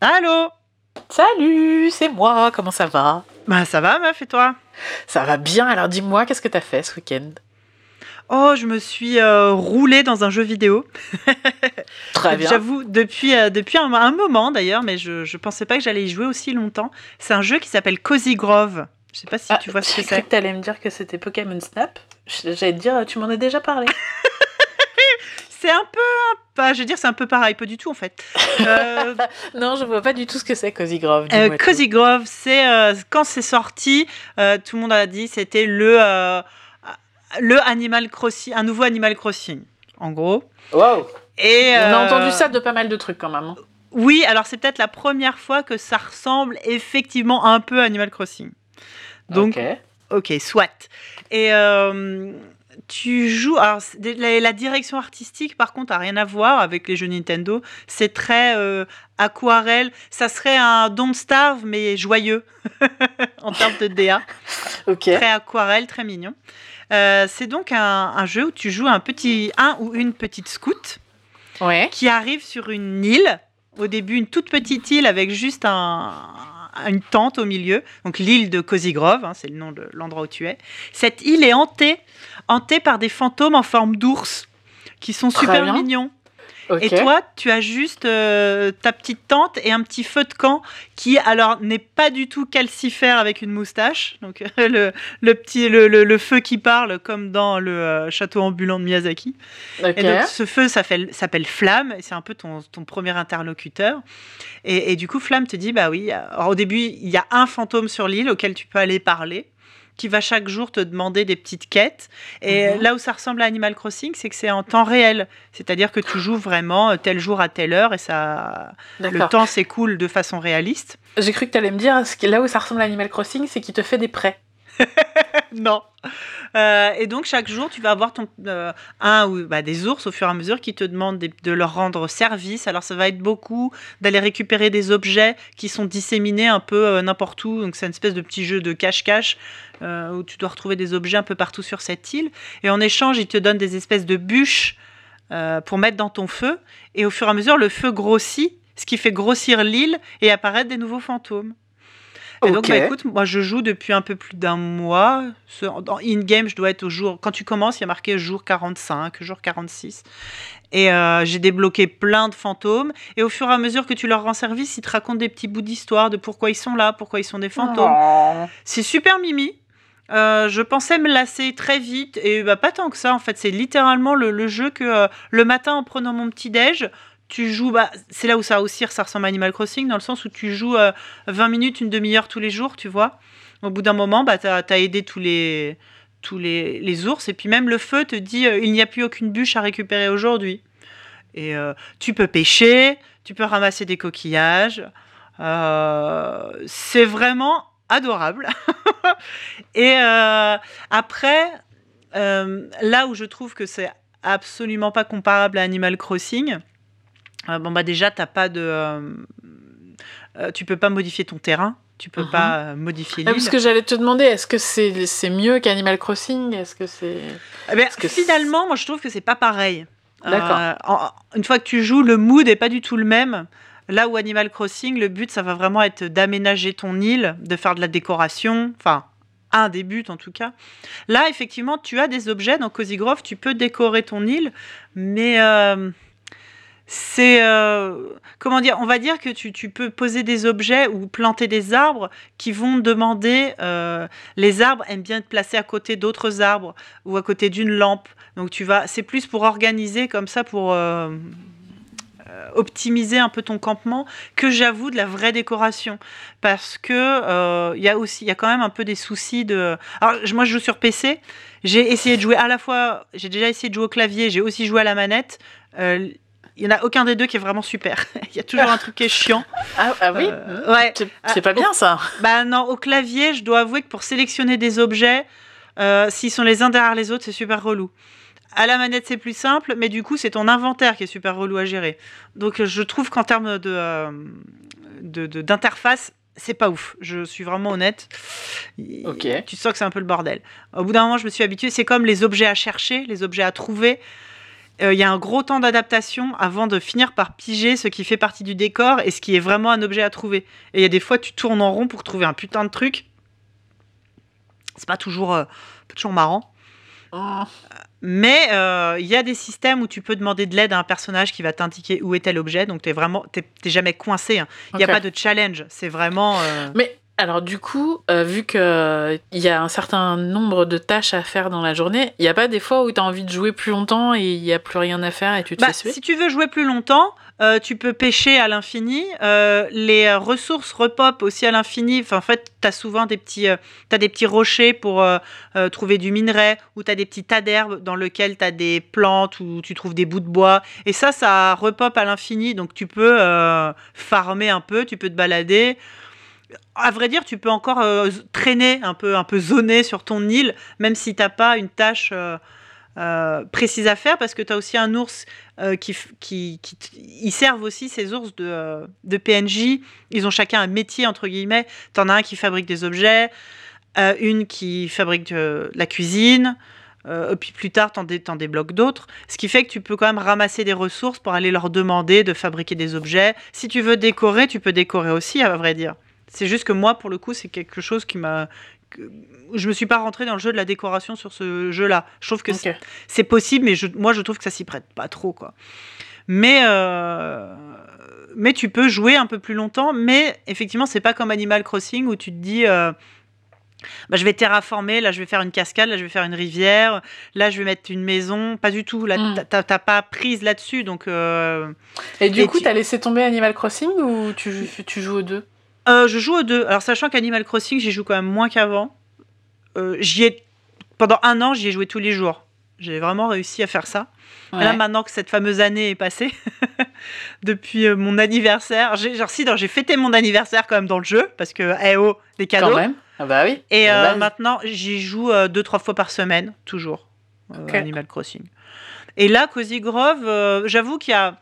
Allô Salut, c'est moi, comment ça va? Bah ça va meuf et toi? Ça va bien, alors dis-moi, qu'est-ce que t'as fait ce week-end? Oh, je me suis euh, roulée dans un jeu vidéo. Très bien. J'avoue, depuis, euh, depuis un, un moment d'ailleurs, mais je, je pensais pas que j'allais y jouer aussi longtemps. C'est un jeu qui s'appelle Cozy Grove. Je sais pas si Ah, tu vois ce que c'est. que t'allais me dire que c'était Pokémon Snap. J'allais te dire, tu m'en as déjà parlé. C'est un peu, pas, je veux dire, c'est un peu pareil, pas du tout en fait. Euh, non, je vois pas du tout ce que c'est Cozy Grove. Euh. Cozy Grove, c'est euh, quand c'est sorti, euh, tout le monde a dit c'était le euh, le Animal Crossing, un nouveau Animal Crossing, en gros. Wow. Et On a entendu ça de pas mal de trucs quand même. hein. Oui, alors c'est peut-être la première fois que ça ressemble effectivement un peu à Animal Crossing. Donc, Ok. ok, soit. Et euh, tu joues. Alors, la, la direction artistique, par contre, a rien à voir avec les jeux Nintendo. C'est très euh, aquarelle. Ça serait un Don't Starve, mais joyeux en termes de DA. Très aquarelle, très mignon. Euh, c'est donc un, un jeu où tu joues un petit, un ou une petite scout Ouais. qui arrive sur une île. Au début, une toute petite île avec juste un, une tente au milieu. Donc l'île de Cozy Grove, hein, c'est le nom de l'endroit où tu es. Cette île est hantée, hantée par des fantômes en forme d'ours qui sont Très super bien. mignons. Et toi, tu as juste euh, ta petite tente et un petit feu de camp qui, alors, n'est pas du tout calcifère avec une moustache. Donc, le, le petit, le, le- le feu qui parle, comme dans le euh, château ambulant de Miyazaki. Et donc, ce feu s'appelle s'appelle Flamme, et c'est un peu ton, ton premier interlocuteur. Et, et du coup, Flamme te dit bah oui, alors, au début, il y a un fantôme sur l'île auquel tu peux aller parler qui va chaque jour te demander des petites quêtes. Et Mhm. là où ça ressemble à Animal Crossing, c'est que c'est en temps réel. C'est-à-dire que tu joues vraiment euh, tel jour à telle heure et ça, le temps s'écoule de façon réaliste. J'ai cru que t'allais me dire, là où ça ressemble à Animal Crossing, c'est qu'il te fait des prêts. non. Euh, et donc chaque jour, tu vas avoir ton, euh, un ou bah, des ours au fur et à mesure qui te demandent de leur rendre service. Alors ça va être beaucoup d'aller récupérer des objets qui sont disséminés un peu euh, n'importe où. Donc c'est une espèce de petit jeu de cache-cache où tu dois retrouver des objets un peu partout sur cette île. Et en échange, ils te donnent des espèces de bûches pour mettre dans ton feu. Et au fur et à mesure, le feu grossit, ce qui fait grossir l'île et apparaître des nouveaux fantômes. Et donc, bah, écoute, moi, je joue depuis un peu plus d'un mois. Ce- En in-game, je dois être au jour. Quand tu commences, il y a marqué jour 45, jour 46. Et euh, j'ai débloqué plein de fantômes. Et au fur et à mesure que tu leur rends service, ils te racontent des petits bouts d'histoire de pourquoi ils sont là, pourquoi ils sont des fantômes. Oh. C'est super mimi. Euh, je pensais me lasser très vite et bah, pas tant que ça en fait. C'est littéralement le, le jeu que euh, le matin en prenant mon petit déj, tu joues. Bah, c'est là où ça aussi ça ressemble à Animal Crossing dans le sens où tu joues euh, 20 minutes, une demi-heure tous les jours, tu vois. Au bout d'un moment, bah, tu as, aidé tous les tous les, les ours et puis même le feu te dit euh, il n'y a plus aucune bûche à récupérer aujourd'hui. Et euh, tu peux pêcher, tu peux ramasser des coquillages. Euh, c'est vraiment adorable. Et après, là où je trouve que c'est absolument pas comparable à Animal Crossing, euh, bon bah déjà t'as pas de, euh, euh, tu peux pas modifier ton terrain, tu peux Mhm. pas modifier Ah, l'île. parce que j'allais te demander, est-ce que c'est c'est mieux qu'Animal Crossing? Est-ce que c'est. Eh ben, Parce que finalement, moi je trouve que c'est pas pareil. D'accord. Une fois que tu joues, le mood est pas du tout le même. Là où Animal Crossing, le but, ça va vraiment être d'aménager ton île, de faire de la décoration, enfin un des buts en tout cas. Là, effectivement, tu as des objets dans Cozy Grove, tu peux décorer ton île, mais euh, c'est euh, comment dire On va dire que tu, tu peux poser des objets ou planter des arbres qui vont demander. euh, les arbres aiment bien être placés à côté d'autres arbres ou à côté d'une lampe. Donc tu vas, c'est plus pour organiser comme ça pour euh, optimiser un peu ton campement que j'avoue de la vraie décoration parce que il y a aussi, il y a quand même un peu des soucis de. Alors moi je joue sur PC. J'ai essayé de jouer à la fois, j'ai déjà essayé de jouer au clavier, j'ai aussi joué à la manette. Il y en a aucun des deux qui est vraiment super. Il y a toujours un truc qui est chiant. Ah, ah oui Euh, ouais. C'est c'est pas bien ça Bah non, au clavier, je dois avouer que pour sélectionner des objets, euh, s'ils sont les uns derrière les autres, c'est super relou. À la manette, c'est plus simple, mais du coup, c'est ton inventaire qui est super relou à gérer. Donc, je trouve qu'en termes de, euh, d'interface, c'est pas ouf. Je suis vraiment honnête. Ok. Tu sens que c'est un peu le bordel. Au bout d'un moment, je me suis habituée. C'est comme les objets à chercher, les objets à trouver. Euh, il y a un gros temps d'adaptation avant de finir par piger ce qui fait partie du décor et ce qui est vraiment un objet à trouver. Et il y a des fois, tu tournes en rond pour trouver un putain de truc. C'est pas toujours, euh, pas toujours marrant. Oh. Mais euh, il y a des systèmes où tu peux demander de l'aide à un personnage qui va t'indiquer où est tel objet. Donc, tu vraiment, t'es, t'es jamais coincé. hein. Il n'y a pas de challenge. C'est vraiment. Mais alors du coup, euh, vu qu'il y a un certain nombre de tâches à faire dans la journée, il n'y a pas des fois où tu as envie de jouer plus longtemps et il n'y a plus rien à faire et tu te Bah, fais suer? si tu veux jouer plus longtemps, euh, tu peux pêcher à l'infini. Euh, les euh, ressources repop aussi à l'infini. Enfin, en fait, tu as souvent des petits, euh, t'as des petits rochers pour euh, euh, trouver du minerai ou tu as des petits tas d'herbes dans lesquels tu as des plantes ou tu trouves des bouts de bois. Et ça, ça repop à l'infini. Donc, tu peux euh, farmer un peu, tu peux te balader. À vrai dire, tu peux encore euh, traîner un peu, un peu zoner sur ton île, même si t'as pas une tâche euh, euh, précise à faire, parce que tu as aussi un ours qui, ils servent aussi ces ours de, de PNJ. Ils ont chacun un métier entre guillemets. T'en as un qui fabrique des objets, une qui fabrique la cuisine. puis plus tard, t'en, dé- débloques d'autres. Ce qui fait que tu peux quand même ramasser des ressources pour aller leur demander de fabriquer des objets. Si tu veux décorer, tu peux décorer aussi, à vrai dire. C'est juste que moi, pour le coup, c'est quelque chose qui m'a. Je me suis pas rentrée dans le jeu de la décoration sur ce jeu-là. Je trouve que c'est possible, mais je- moi je trouve que ça s'y prête pas trop quoi. Mais euh, mais tu peux jouer un peu plus longtemps, mais effectivement c'est pas comme Animal Crossing où tu te dis euh, bah, je vais terraformer, là je vais faire une cascade, là je vais faire une rivière, là je vais mettre une maison, pas du tout. Là Mm. t'as- t'as t'as pas prise là-dessus, donc euh, Et du Et coup, tu- tu as laissé tomber Animal Crossing ou tu, tu joues aux deux? Euh, je joue aux deux. Alors sachant qu'Animal Crossing j'y joue quand même moins qu'avant, euh, j'y ai pendant un an j'y ai joué tous les jours. J'ai vraiment réussi à faire ça. Ouais. Là, maintenant que cette fameuse année est passée, depuis euh, mon anniversaire, j'ai genre, si, j'ai fêté mon anniversaire quand même dans le jeu, parce que, eh oh, des cadeaux. Quand même Ah bah oui. Et Ah maintenant, j'y joue deux, trois fois par semaine, toujours. Animal Crossing. Et là, Cozy Grove, j'avoue qu'il y a,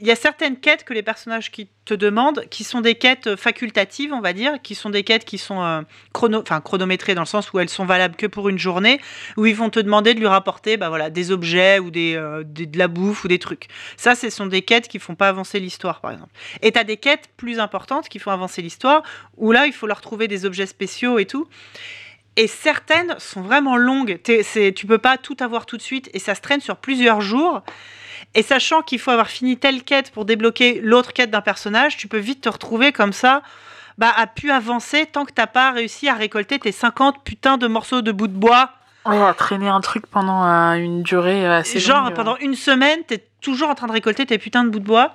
il y a certaines quêtes que les personnages qui te demandent, qui sont des quêtes facultatives, on va dire, qui sont des quêtes qui sont euh, chronométrées dans le sens où elles sont valables que pour une journée, où ils vont te demander de lui rapporter bah, voilà, des objets ou euh, des- de la bouffe ou des trucs. Ça, ce sont des quêtes qui font pas avancer l'histoire, par exemple. Et tu as des quêtes plus importantes qui font avancer l'histoire, où là, il faut leur trouver des objets spéciaux et tout. Et certaines sont vraiment longues. C'est- tu peux pas tout avoir tout de suite et ça se traîne sur plusieurs jours. Et sachant qu'il faut avoir fini telle quête pour débloquer l'autre quête d'un personnage, tu peux vite te retrouver comme ça, bah, à pu avancer tant que t'as pas réussi à récolter tes 50 putains de morceaux de bout de bois. Ouais, à traîner un truc pendant euh, une durée euh, assez Genre, longue. pendant une semaine, t'es toujours en train de récolter tes putains de bouts de bois.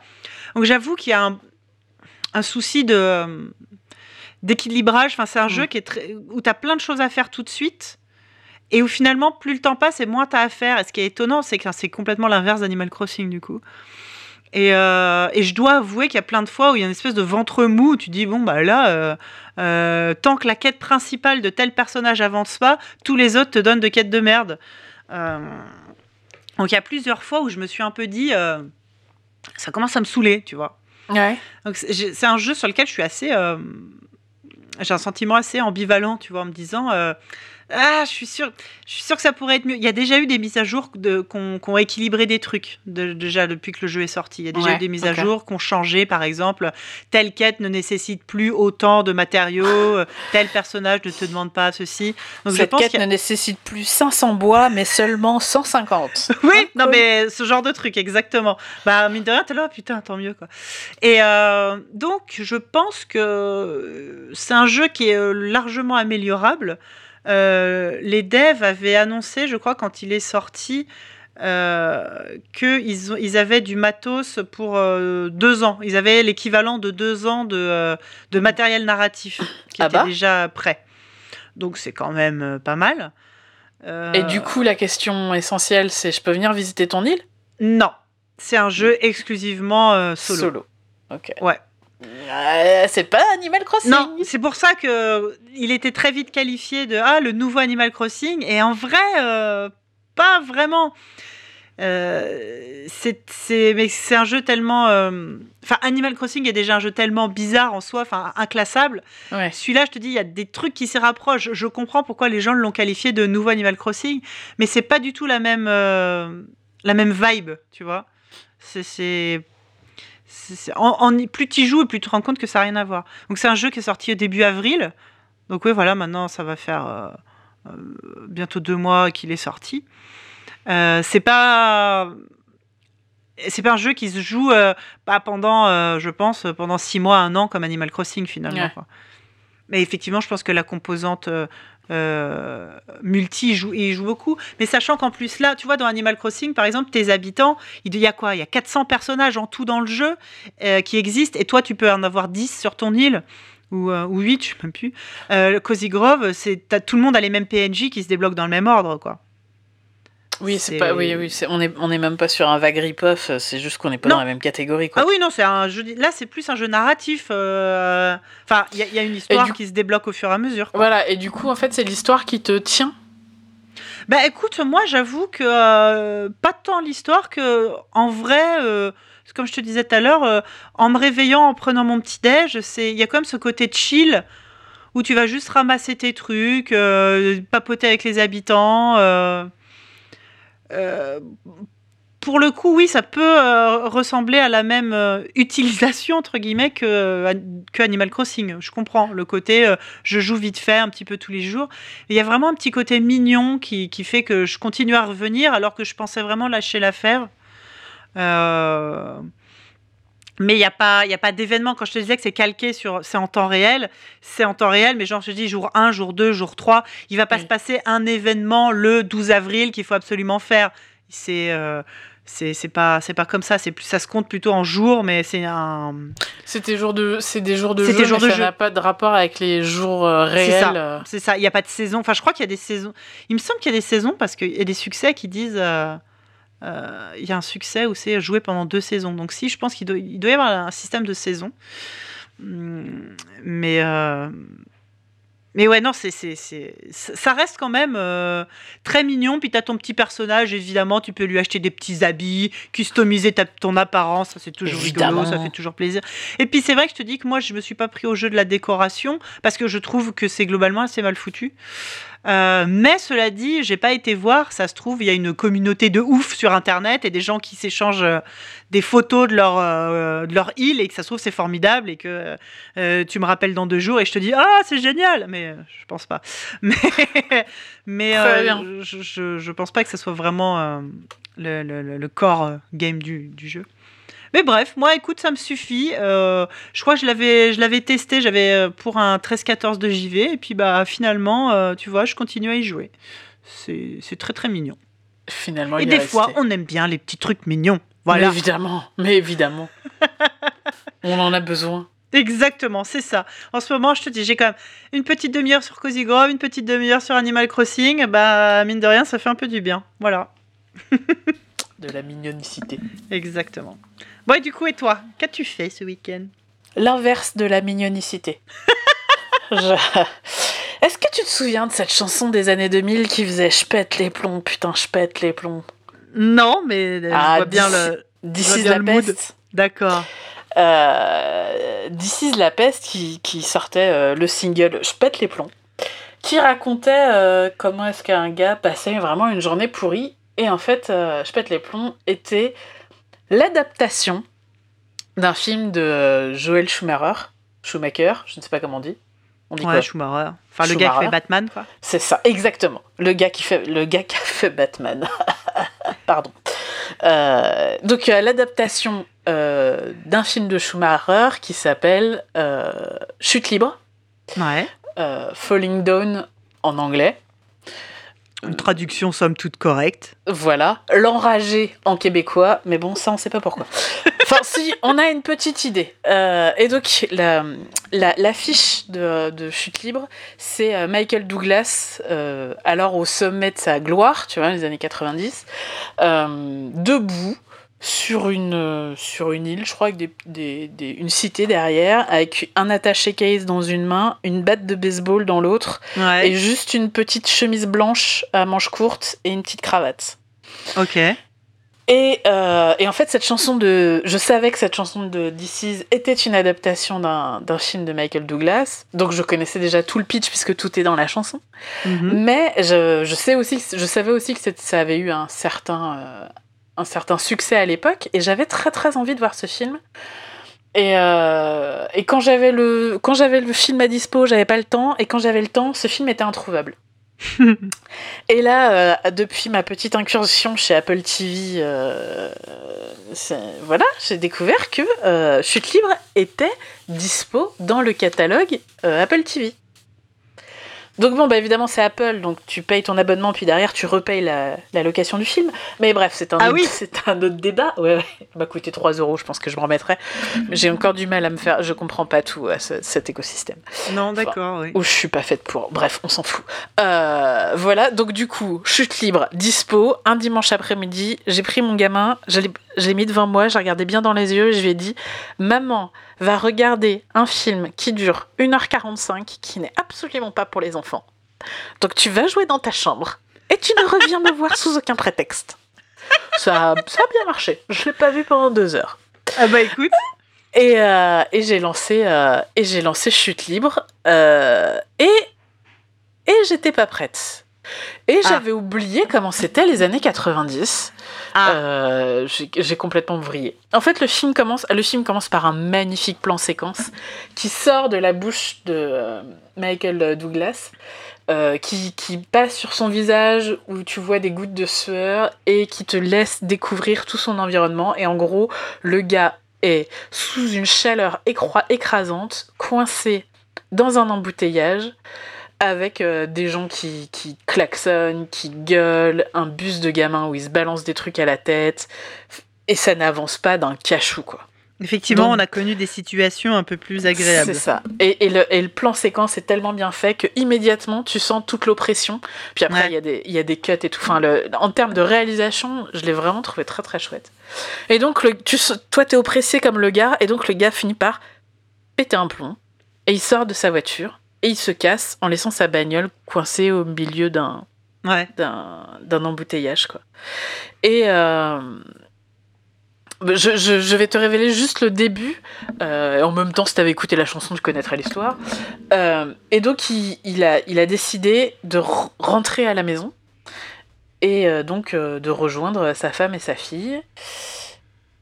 Donc j'avoue qu'il y a un, un souci de d'équilibrage. Enfin, c'est un Mm. jeu qui est très, où tu as plein de choses à faire tout de suite. Et où finalement, plus le temps passe et moins tu as à faire. Et ce qui est étonnant, c'est que c'est complètement l'inverse d'Animal Crossing, du coup. Et, euh, et je dois avouer qu'il y a plein de fois où il y a une espèce de ventre mou où tu dis, bon, bah là, euh, euh, tant que la quête principale de tel personnage avance pas, tous les autres te donnent de quêtes de merde. Donc il y a plusieurs fois où je me suis un peu dit, ça commence à me saouler, tu vois. Ouais. Donc c'est un jeu sur lequel je suis assez. j'ai un sentiment assez ambivalent, tu vois, en me disant. Euh, ah, je suis sûr, je suis sûr que ça pourrait être mieux. Il y a déjà eu des mises à jour de, qu'on, qu'on équilibré des trucs de- déjà depuis que le jeu est sorti. Il y a déjà Ouais, eu des mises à jour qui ont changé, par exemple, telle quête ne nécessite plus autant de matériaux, euh, tel personnage ne te demande pas ceci. Donc je Cette pense quête a- ne nécessite plus 500 bois, mais seulement 150. Oui, non cool. mais ce genre de truc, exactement. Bah mine de rien, t'es là, putain, tant mieux quoi. Et euh, donc, je pense que c'est un jeu qui est euh, largement améliorable. Euh, les devs avaient annoncé, je crois, quand il est sorti, euh, qu'ils ils avaient du matos pour euh, deux ans. Ils avaient l'équivalent de deux ans de, euh, de matériel narratif qui Ah était bah déjà prêt. Donc c'est quand même pas mal. Et du coup, la question essentielle, c'est je peux venir visiter ton île? Non, c'est un jeu exclusivement euh, solo. Ok. Ouais. Euh, c'est pas Animal Crossing. Non, c'est pour ça que il était très vite qualifié de ah le nouveau Animal Crossing et en vrai euh, pas vraiment. Euh, c'est c'est- mais c'est un jeu tellement euh, enfin Animal Crossing est déjà un jeu tellement bizarre en soi enfin inclassable Ouais. celui-là je te dis il y a des trucs qui s'y rapprochent je comprends pourquoi les gens l'ont qualifié de nouveau Animal Crossing mais c'est pas du tout la même euh, la même vibe, tu vois. C'est- en, en- plus tu y joues et plus tu te rends compte que ça n'a rien à voir. Donc c'est un jeu qui est sorti au début avril. Donc oui, voilà, maintenant ça va faire euh, euh, bientôt deux mois qu'il est sorti. Euh, c'est pas c'est pas un jeu qui se joue euh, pas pendant, je pense, pendant six mois, un an comme Animal Crossing finalement. Ouais. quoi. Mais effectivement, je pense que la composante euh, euh, multi joue, il joue beaucoup. Mais sachant qu'en plus là, tu vois, dans Animal Crossing, par exemple, tes habitants, il y a quoi? Il y a 400 personnages en tout dans le jeu euh, qui existent, et toi, tu peux en avoir 10 sur ton île. Ou, euh, ou 8, je sais même plus. Euh, le Cozy Grove, tout le monde a les mêmes PNJ qui se débloquent dans le même ordre, quoi. Oui, c'est pas. Oui, oui, on est, on est même pas sur un vague rip-off. C'est juste qu'on n'est pas Non. dans la même catégorie, quoi. Ah oui, non, c'est un jeu. Là, c'est plus un jeu narratif. euh, Enfin, il y, a- il y a une histoire du- qui se débloque au fur et à mesure. quoi. Voilà. Et du coup, en fait, c'est l'histoire qui te tient? Bah écoute, moi j'avoue que euh, pas tant l'histoire que en vrai, euh, comme je te disais tout à l'heure, en me réveillant, en prenant mon petit déj, c'est il y a quand même ce côté chill où tu vas juste ramasser tes trucs, papoter avec les habitants. Euh, pour le coup, oui, ça peut euh, ressembler à la même euh, utilisation entre guillemets que, que Animal Crossing. Je comprends le côté je joue vite fait un petit peu tous les jours. Il y a vraiment un petit côté mignon qui, qui fait que je continue à revenir alors que je pensais vraiment lâcher l'affaire. Mais il n'y a pas, il y a pas d'événement. Quand je te disais que c'est calqué sur, c'est en temps réel, c'est en temps réel, mais genre je te dis jour 1, jour 2, jour 3, il va pas Oui. se passer un événement le 12 avril qu'il faut absolument faire. C'est euh, c'est pas c'est pas comme ça, c'est plus ça se compte plutôt en jours, mais c'est un C'est des jours de, c'est des jours de jeu, des jours mais de ça n'a pas de rapport avec les jours euh, réels. euh. C'est ça, il n'y a pas de saison. Enfin, je crois qu'il y a des saisons. Il me semble qu'il y a des saisons parce qu'il y a des succès qui disent. euh, Il y a un succès où c'est joué pendant deux saisons. Donc, si, je pense qu'il doit, il doit y avoir un système de saison. Hum, Mais. euh, Mais ouais, non, c'est, c'est, c'est- ça reste quand même euh, très mignon. Puis tu as ton petit personnage, évidemment, tu peux lui acheter des petits habits, customiser ta, ton apparence, ça c'est toujours rigolo, Évidemment. ça fait toujours plaisir. Et puis c'est vrai que je te dis que moi, je me suis pas pris au jeu de la décoration parce que je trouve que c'est globalement assez mal foutu. Euh, mais cela dit, j'ai pas été voir. Ça se trouve, il y a une communauté de ouf sur Internet et des gens qui s'échangent euh, des photos de leur euh, de leur île et que ça se trouve c'est formidable et que tu me rappelles dans deux jours et je te dis ah c'est génial. Mais je pense pas. Mais je, je je pense pas que ça soit vraiment le, le, le- game du, du jeu. Mais bref, moi, écoute, ça me suffit. Euh, je crois que je l'avais, je l'avais testé, j'avais euh, pour un 13-14 de JV, et puis bah finalement, euh, tu vois, je continue à y jouer. C'est, très très mignon. Finalement, et il des fois, resté. on aime bien les petits trucs mignons. Mais Voilà, évidemment, mais évidemment. on en a besoin. exactement, c'est ça. En ce moment, je te dis, j'ai quand même une petite demi-heure sur Cozy Grove, une petite demi-heure sur Animal Crossing. Bah, mine de rien, ça fait un peu du bien. Voilà, De la mignonicité. exactement. Bon, et du coup, et toi, qu'as-tu fait ce week-end? L'inverse de la mignonicité. Je- Est-ce que tu te souviens de cette chanson des années 2000 qui faisait Je pète les plombs, putain, je pète les plombs Non, mais euh, Ah, je vois bien le. This is la le mood. peste. D'accord. Euh, This is la peste qui, qui sortait euh, le single Je pète les plombs, qui racontait euh, comment est-ce qu'un gars passait vraiment une journée pourrie. Et en fait, euh, Je pète les plombs était l'adaptation d'un film de euh, Joel Schumacher. Schumacher, je ne sais pas comment on dit. On dit Ouais, quoi Schumacher. Enfin, le gars qui fait Batman, quoi. C'est ça, exactement. Le gars qui fait, le gars qui a fait Batman. Pardon. Euh, donc euh, l'adaptation euh, d'un film de Schumacher qui s'appelle Chute libre, Ouais. Falling Down en anglais. Une traduction somme toute correcte. Voilà, l'enragé en québécois, mais bon, ça on sait pas pourquoi. Enfin, si, on a une petite idée. Euh, et donc, la, la, l'affiche de, de Chute Libre, c'est euh, Michael Douglas, euh, alors au sommet de sa gloire, tu vois, les années 90, euh, debout sur une, euh, sur une île, je crois, avec des, des, des- une cité derrière, avec un attaché case dans une main, une batte de baseball dans l'autre, Ouais. et juste une petite chemise blanche à manches courtes et une petite cravate. Ok. Et, euh, et en fait, cette chanson de. Je savais que cette chanson de This Is était une adaptation d'un d'un film de Michael Douglas. Donc je connaissais déjà tout le pitch puisque tout est dans la chanson. Mhm. Mais je, je, sais aussi, je savais aussi que ça avait eu un certain, euh, un certain succès à l'époque, et j'avais très très envie de voir ce film. Et, euh, et quand j'avais le quand j'avais le film à dispo, j'avais pas le temps, et quand j'avais le temps, ce film était introuvable. et là, euh, depuis ma petite incursion chez Apple TV, euh, c'est- voilà, j'ai découvert que Chute Libre était dispo dans le catalogue Apple TV. Donc bon, bah évidemment c'est Apple, donc tu payes ton abonnement, puis derrière tu repayes la, la location du film. Mais bref, c'est un, Ah autre- oui. c'est un autre débat. Ouais, ouais. Il m'a coûté 3 euros, je pense que je me remettrai. Mais j'ai encore du mal à me faire, je comprends pas tout à ce- cet écosystème Non, d'accord, oui. où je suis pas faite pour. Bref, on s'en fout. Euh, voilà, donc du coup, chute libre, dispo, un dimanche après-midi, j'ai pris mon gamin, je l'ai je l'ai mis devant moi, j'ai regardé bien dans les yeux et je lui ai dit Maman va regarder un film qui dure 1h45, qui n'est absolument pas pour les enfants. Donc tu vas jouer dans ta chambre et tu ne reviens me voir sous aucun prétexte. Ça, a- ça a bien marché. Je l'ai pas vu pendant deux heures. Ah bah écoute, Et, euh, et j'ai lancé, euh, et j'ai lancé Chute Libre. euh, et et j'étais pas prête. Et Ah. j'avais oublié comment c'était les années 90. Ah. Euh, j'ai complètement vrillé. En fait, le film commence, le film commence par un magnifique plan séquence qui sort de la bouche de euh, Michael Douglas, euh, qui, qui passe sur son visage où tu vois des gouttes de sueur et qui te laisse découvrir tout son environnement. Et en gros, le gars est sous une chaleur écrasante, coincé dans un embouteillage avec euh, des gens qui, qui klaxonnent, qui gueulent, un bus de gamins où ils se balancent des trucs à la tête, et ça n'avance pas d'un cachou, quoi. effectivement, Donc- on a connu des situations un peu plus agréables. C'est ça. Et, et le, et le plan séquence est tellement bien fait que immédiatement tu sens toute l'oppression. Puis après, il Ouais. y, a des- il y a des cuts et tout. Enfin, le, en termes de réalisation, je l'ai vraiment trouvé très très chouette. Et donc, le, tu, toi, t'es oppressé comme le gars, et donc le gars finit par péter un plomb, et il sort de sa voiture, et il se casse en laissant sa bagnole coincée au milieu d'un Ouais. d'un embouteillage quoi. Et euh, je, je- je vais te révéler juste le début. Euh, en même temps, si t'avais écouté la chanson, tu connaîtrais l'histoire. Euh, et donc, il, il a, il a décidé de rentrer à la maison et donc de rejoindre sa femme et sa fille.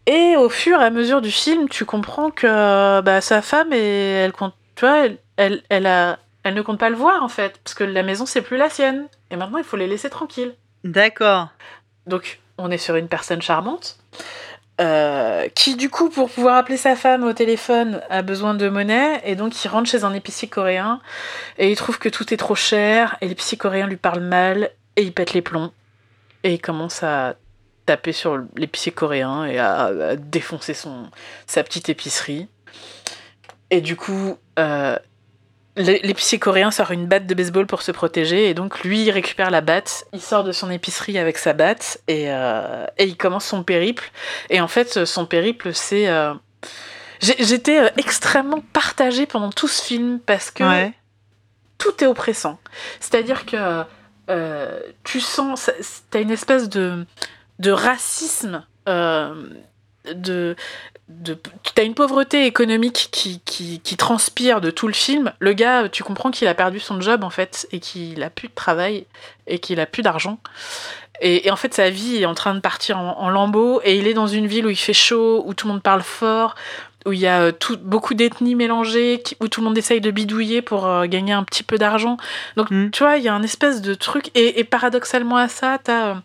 Et au fur et à mesure du film, tu comprends que bah, sa femme, et elle compte, tu vois, elle, elle, elle a, elle ne compte pas le voir en fait, parce que la maison c'est plus la sienne. Et maintenant, il faut les laisser tranquilles. D'accord. Donc, on est sur une personne charmante. euh, qui du coup pour pouvoir appeler sa femme au téléphone a besoin de monnaie et donc il rentre chez un épicier coréen et il trouve que tout est trop cher et l'épicier coréen lui parle mal et il pète les plombs et il commence à taper sur l'épicier coréen et à, à défoncer son sa petite épicerie et du coup euh, l'é- l'épicier coréen sort une batte de baseball pour se protéger et donc lui il récupère la batte, il sort de son épicerie avec sa batte et, euh, et il commence son périple. Et en fait son périple c'est... euh, J'étais extrêmement partagée pendant tout ce film parce que Ouais. tout est oppressant. C'est-à-dire que euh, tu sens, t'as une espèce de, de racisme, de, de, t'as une pauvreté économique qui, qui, qui transpire de tout le film. Le gars, tu comprends qu'il a perdu son job en fait et qu'il a plus de travail et qu'il a plus d'argent. Et, et en fait, sa vie est en train de partir en, en lambeaux et il est dans une ville où il fait chaud, où tout le monde parle fort, où il y a euh, tout, beaucoup d'ethnies mélangées, où tout le monde essaye de bidouiller pour euh, gagner un petit peu d'argent. Donc, Mm. tu vois, il y a un espèce de truc. Et, et paradoxalement à ça, t'as euh,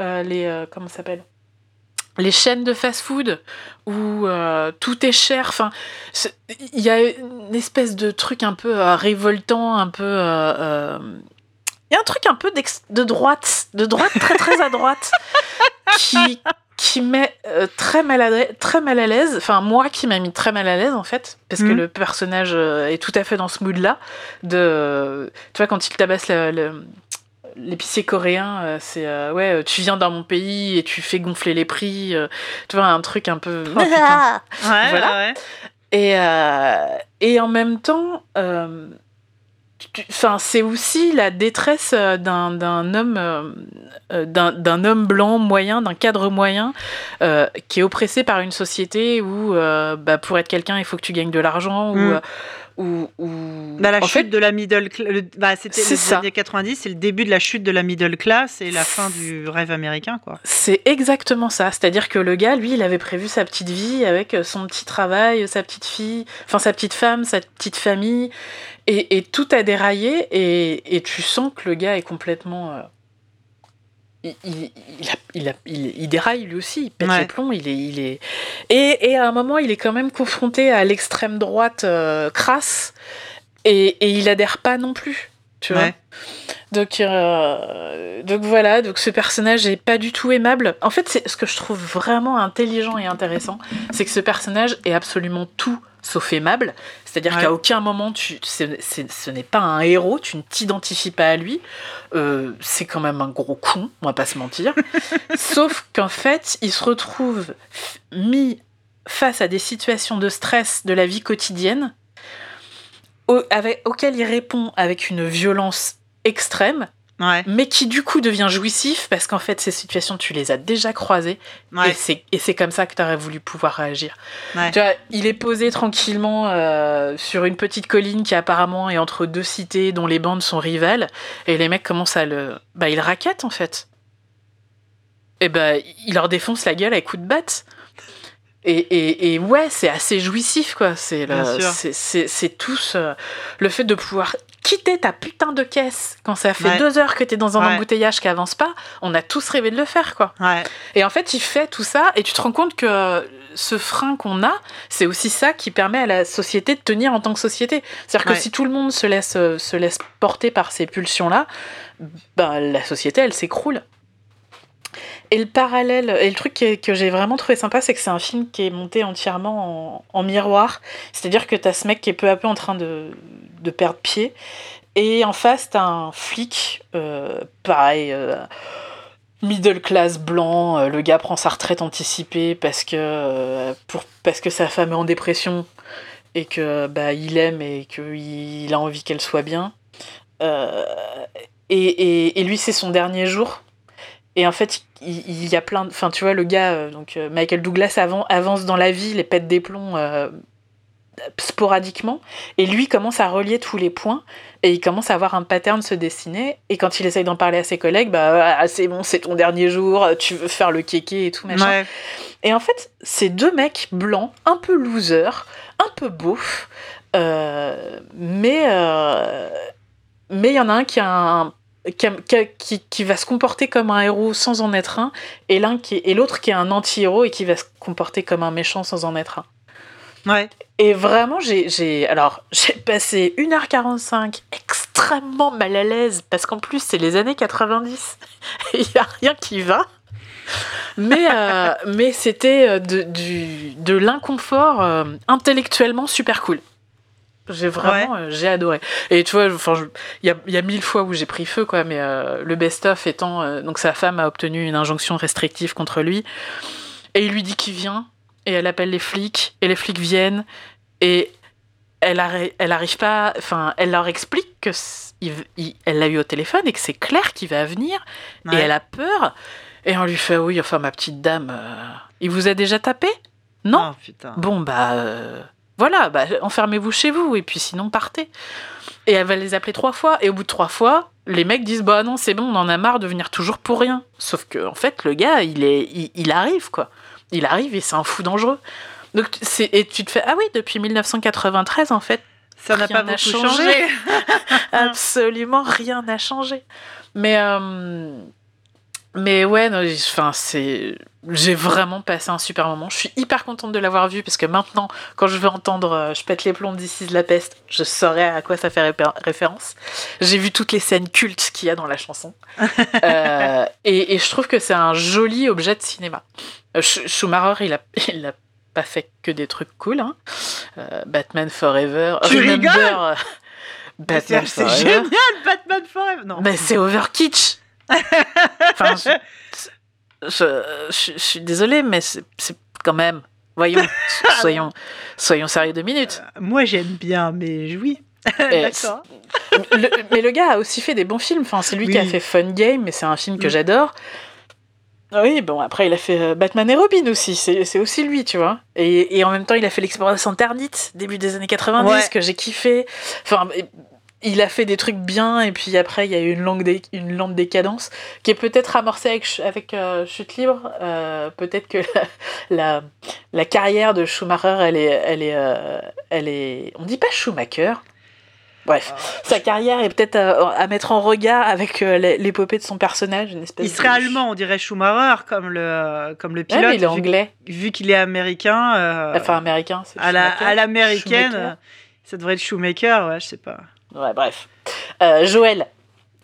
euh, les. euh, comment ça s'appelle? Les chaînes de fast-food où euh, tout est cher. Enfin, il y a une espèce de truc un peu euh, révoltant, un peu. euh, euh, Il y a un truc un peu de droite, de droite très très à droite, qui, qui met très, mal à, très mal à l'aise. Enfin, moi qui m'a mis très mal à l'aise en fait, parce que Mhm. le personnage est tout à fait dans ce mood-là. De, tu vois, quand il tabasse le- le- l'épicier coréen, euh, c'est euh, ouais, euh, tu viens dans mon pays et tu fais gonfler les prix. euh, tu vois, un truc un peu. Oh. Ouais, Voilà. ouais, ouais. Et, euh, et en même temps, euh, c'est aussi la détresse d'un d'un homme, d'un d'un homme blanc moyen, d'un cadre moyen, euh, qui est oppressé par une société où, euh, bah, pour être quelqu'un, il faut que tu gagnes de l'argent, Mm. Où, où Bah, la en chute fait, de la middle class. Bah, c'était les ça. années 90, c'est le début de la chute de la middle class et la fin du rêve américain, quoi. c'est exactement ça. C'est-à-dire que le gars, lui, il avait prévu sa petite vie avec son petit travail, sa petite fille, enfin sa petite femme, sa petite famille, et, et tout a déraillé, et, et tu sens que le gars est complètement. Il, il, il, a- il, a- il- il déraille lui aussi, il pète Ouais. les plombs, il est, il est... Et, et à un moment, il est quand même confronté à l'extrême droite euh, crasse, et, et il adhère pas non plus, tu vois. Donc, euh, donc voilà, donc ce personnage est pas du tout aimable. En fait, c'est ce que je trouve vraiment intelligent et intéressant, c'est que ce personnage est absolument tout sauf aimable. C'est-à-dire Ouais. qu'à aucun moment, tu, ce n'est pas un héros, tu ne t'identifies pas à lui. Euh, c'est quand même un gros con, on va pas se mentir. sauf qu'en fait, il se retrouve mis face à des situations de stress de la vie quotidienne au- avec, auxquelles il répond avec une violence extrême Ouais. mais qui du coup devient jouissif parce qu'en fait ces situations tu les as déjà croisées et Ouais. c'est et c'est comme ça que tu aurais voulu pouvoir réagir. Ouais. Tu vois, il est posé tranquillement euh, sur une petite colline qui apparemment est entre deux cités dont les bandes sont rivales et les mecs commencent à le bah ils raquettent en fait. Et bah il leur défonce la gueule à coups de batte. Et, et, et ouais, c'est assez jouissif, quoi. C'est tout ce- le fait de pouvoir quitter ta putain de caisse quand ça fait Ouais. deux heures que t'es dans un Ouais. embouteillage qui avance pas. On a tous rêvé de le faire, quoi. Ouais. Et en fait, il fait tout ça et tu te rends compte que ce frein qu'on a, c'est aussi ça qui permet à la société de tenir en tant que société. C'est-à-dire que si tout le monde se laisse, euh, se laisse porter par ces pulsions-là, ben, la société, elle s'écroule. Et le parallèle, et le truc que j'ai vraiment trouvé sympa, c'est que c'est un film qui est monté entièrement en, miroir. C'est-à-dire que t'as ce mec qui est peu à peu en train de, de perdre pied. Et en face, t'as un flic, euh, pareil, euh, middle class blanc. euh, le gars prend sa retraite anticipée parce que, pour, parce que sa femme est en dépression et que bah, il aime et qu'il a envie qu'elle soit bien. Et, et lui, c'est son dernier jour. Et en fait, il, il y a plein de. Enfin, tu vois, le gars, euh, donc euh, Michael Douglas avant, avance dans la ville et pète des plombs euh, sporadiquement. Et lui commence à relier tous les points. Et il commence à voir un pattern se dessiner. Et quand il essaye d'en parler à ses collègues, bah, ah, c'est bon, c'est ton dernier jour, tu veux faire le kéké et tout, machin. Ouais. Et en fait, c'est deux mecs blancs, un peu losers, un peu beaufs, euh, mais euh, mais il y en a un qui a un qui, va se comporter comme un héros sans en être un, et l'un qui et l'autre qui est un anti-héros et qui va se comporter comme un méchant sans en être un. Ouais. Et vraiment, j'ai, alors, j'ai passé 1h45 extrêmement mal à l'aise, parce qu'en plus, c'est les années 90, et il n'y a rien qui va. Mais, euh, mais c'était euh, de, de l'inconfort euh, intellectuellement super cool. J'ai vraiment, euh, j'ai adoré. Et tu vois, enfin, il y a, il y a mille fois où j'ai pris feu, quoi, mais euh, le best-of étant, euh, donc sa femme a obtenu une injonction restrictive contre lui, et il lui dit qu'il vient, et elle appelle les flics, et les flics viennent, et elle, arri- elle arrive pas, enfin, elle leur explique que c- il- il- elle l'a eu au téléphone et que c'est clair qu'il va venir, et elle a peur, et on lui fait oui, enfin ma petite dame, il vous a déjà tapé? Non? Oh. Bon bah voilà, bah, enfermez-vous chez vous et puis sinon partez. Et elle va les appeler trois fois et au bout de trois fois, les mecs disent bah non c'est bon, on en a marre de venir toujours pour rien. Sauf que en fait le gars il est, il, il arrive quoi, il arrive et c'est un fou dangereux. Donc c'est et tu te fais ah oui depuis 1993 en fait Ça n'a pas beaucoup changé. changé. absolument rien n'a changé. Mais euh, mais ouais, non, enfin c'est j'ai vraiment passé un super moment. Je suis hyper contente de l'avoir vu parce que maintenant, quand je vais entendre euh, Je pète les plombs d'ici la peste, je saurai à quoi ça fait référence. J'ai vu toutes les scènes cultes qu'il y a dans la chanson. Euh, et, et je trouve que c'est un joli objet de cinéma. Euh, Sch- Schumacher, il a, il a pas fait que des trucs cool. Hein. Euh, Batman Forever. Tu Remember, rigoles? Batman c'est Forever. génial, Batman Forever. Non. Mais c'est over kitsch. Enfin, je, je, je- je suis désolée, mais c'est quand même. Voyons, soyons, soyons sérieux deux minutes. Moi, j'aime bien, mais oui. D'accord. Mais le gars a aussi fait des bons films. Enfin, c'est lui qui a fait Fun Game, mais c'est un film que j'adore. Oui, bon, après, il a fait euh, Batman et Robin aussi, c'est aussi lui, tu vois. Et, et en même temps, il a fait l'exploration Ternite, début des années 90, Ouais. que j'ai kiffé. Enfin, il a fait des trucs bien, et puis après, il y a eu une, dé- une lente décadence, qui est peut-être amorcée avec, avec euh, Chute Libre. Euh, peut-être que la, la, la carrière de Schumacher, elle est, elle est, euh, elle est... On dit pas Schumacher Bref, sa carrière est peut-être à, à mettre en regard avec l'é- l'épopée de son personnage, une espèce Il serait de- allemand, on dirait Schumacher, comme le, comme le Ouais, pilote. mais il est vu- anglais. vu, qu'il est américain. Enfin, américain, c'est à la- Schumacher. à l'américaine, Schumacher. ça devrait être Shoemaker, ouais, je sais pas. Ouais, bref. Euh, Joël.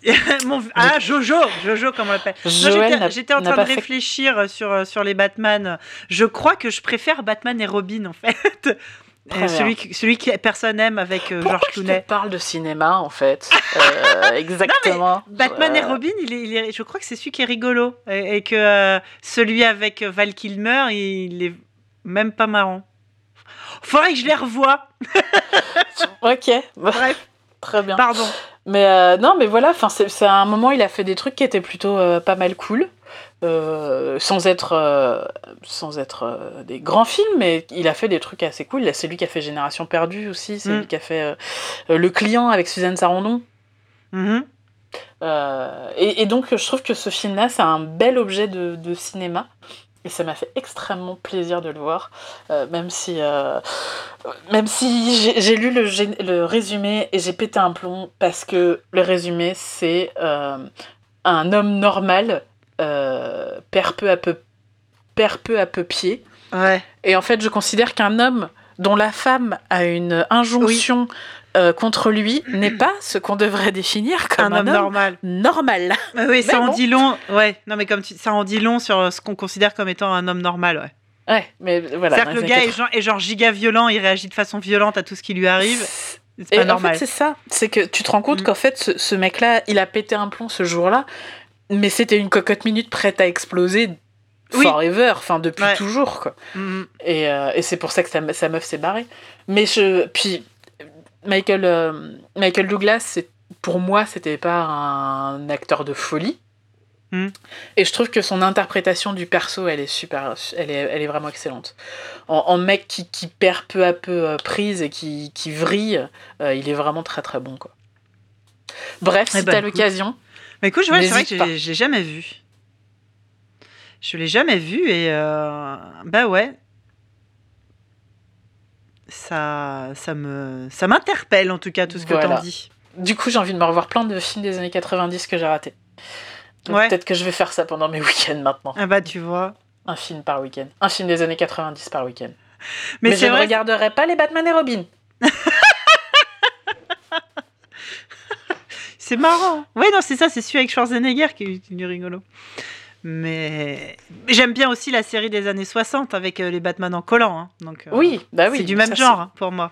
Mon- ah, Jojo, Jojo, comme on l'appelle. J'étais- en train de fait- réfléchir sur, sur les Batman. Je crois que je préfère Batman et Robin, en fait. Euh, celui, que- celui que personne aime avec euh, George Clooney. parle de cinéma, en fait Euh, Exactement. Batman et Euh, Robin, il est, il est- je crois que c'est celui qui est rigolo. Et, et que euh, celui avec Val Kilmer, il est même pas marrant. Faudrait que je les revoie. Ok, Bref, très bien. pardon. Mais euh, non, mais voilà, enfin, c'est à un moment, il a fait des trucs qui étaient plutôt euh, pas mal cool, euh, sans être, sans être des grands films, mais il a fait des trucs assez cool. C'est lui qui a fait Génération Perdue aussi, c'est Mm. lui qui a fait Le Client avec Suzanne Sarandon. Mhm. Euh, et, et donc, je trouve que ce film-là, c'est un bel objet de, de cinéma. Et ça m'a fait extrêmement plaisir de le voir, euh, même si, euh, même si j'ai- lu le, résumé et j'ai pété un plomb parce que le résumé, c'est euh, un homme normal perd peu à peu, perd peu à peu pied. Ouais. Et en fait, je considère qu'un homme dont la femme a une injonction euh, contre lui n'est pas ce qu'on devrait définir comme Un homme normal. normal. Ah oui, ça en dit long. Ouais, non, mais comme tu- ça en dit long sur ce qu'on considère comme étant un homme normal, ouais. Ouais, mais voilà. C'est-à-dire que le gars est genre, est genre giga violent, il réagit de façon violente à tout ce qui lui arrive. 80. C'est Et pas en normal. fait, c'est ça. C'est que tu te rends compte Mm. qu'en fait, ce, ce mec-là, il a pété un plomb ce jour-là, mais c'était une cocotte minute prête à exploser Oui. forever, enfin depuis Ouais. toujours, quoi. Mhm. Et, euh, et c'est pour ça que sa, sa meuf s'est barrée. Mais je. Puis, Michael, euh, Michael Douglas, pour moi, c'était pas un acteur de folie. Hmm. Et je trouve que son interprétation du perso, elle est super, elle est, elle est vraiment excellente. En, en mec qui, qui perd peu à peu euh, prise et qui, qui vrille, euh, il est vraiment très très bon quoi. Bref, Eh si ben, t'as l'occasion, Mais écoute, je vois, c'est vrai que j'ai- je l'ai jamais vu. Je l'ai jamais vu et bah ouais. Ça, ça me, ça m'interpelle en tout cas tout ce que Voilà. t'en dis. du coup j'ai envie de me revoir plein de films des années 90 que j'ai ratés. Ouais. Peut-être que je vais faire ça pendant mes week-ends maintenant. Ah bah tu vois. Un film par week-end. Un film des années 90 par week-end. Mais, je ne regarderai pas les Batman et Robin. C'est marrant. Ouais, non, c'est ça, c'est celui avec Schwarzenegger qui est, qui est rigolo. Mais j'aime bien aussi la série des années 60 avec euh, les Batman en collant. hein. Donc, euh, Oui, bah oui. c'est du même ça, genre hein, pour moi.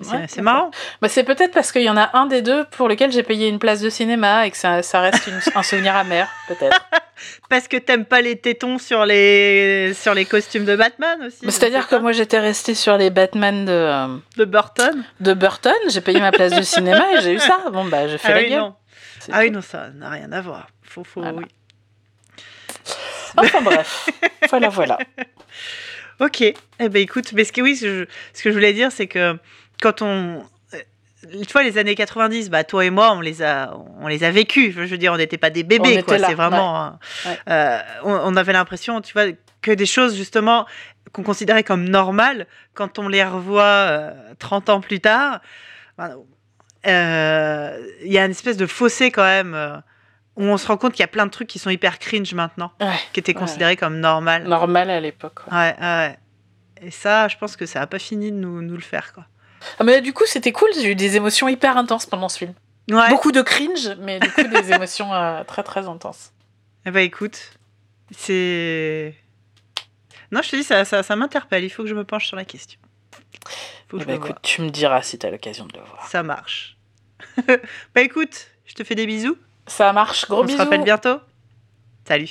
c'est- Ouais, marrant. Bah, c'est peut-être parce qu'il y en a un des deux pour lequel j'ai payé une place de cinéma et que ça, ça reste une- un souvenir amer, peut-être. Parce que t'aimes pas les tétons sur les, sur les costumes de Batman aussi. Je C'est-à-dire que moi j'étais restée sur les Batman de, euh, De Burton de Burton, j'ai payé ma place de cinéma et j'ai eu ça. Bon bah j'ai fait Ah la oui, gueule. non. C'est Ah oui, non, ça n'a rien à voir. Faut, faut, Voilà. oui. Enfin bref, voilà voilà. Ok. Eh ben écoute, mais ce que, oui, je, ce que je voulais dire, c'est que quand on. euh, Tu vois, les années 90, bah, toi et moi, on les a, on les a vécus. Je veux dire, on n'était pas des bébés, quoi. C'est vraiment. Ouais. euh, on, on avait l'impression, tu vois, que des choses, justement, qu'on considérait comme normales, quand on les revoit euh, 30 ans plus tard, ben, euh, il y a une espèce de fossé quand même, où on se rend compte qu'il y a plein de trucs qui sont hyper cringe maintenant, Ouais, qui étaient Ouais. considérés comme normal. normal à l'époque. Ouais, ouais. Et ça, je pense que ça a pas fini de nous, nous le faire, quoi. Ah, mais du coup c'était cool, j'ai eu des émotions hyper intenses pendant ce film. Beaucoup de cringe, mais du coup des émotions euh, très très intenses. Eh ben, écoute, c'est. Non, je te dis, ça, ça, ça m'interpelle. Il faut que je me penche sur la question. Faut que Eh je me voie. écoute, tu me diras si t'as l'occasion de le voir. Ça marche. bah écoute, je te fais des bisous. Ça marche, gros On bisous. se rappelle bientôt. Salut.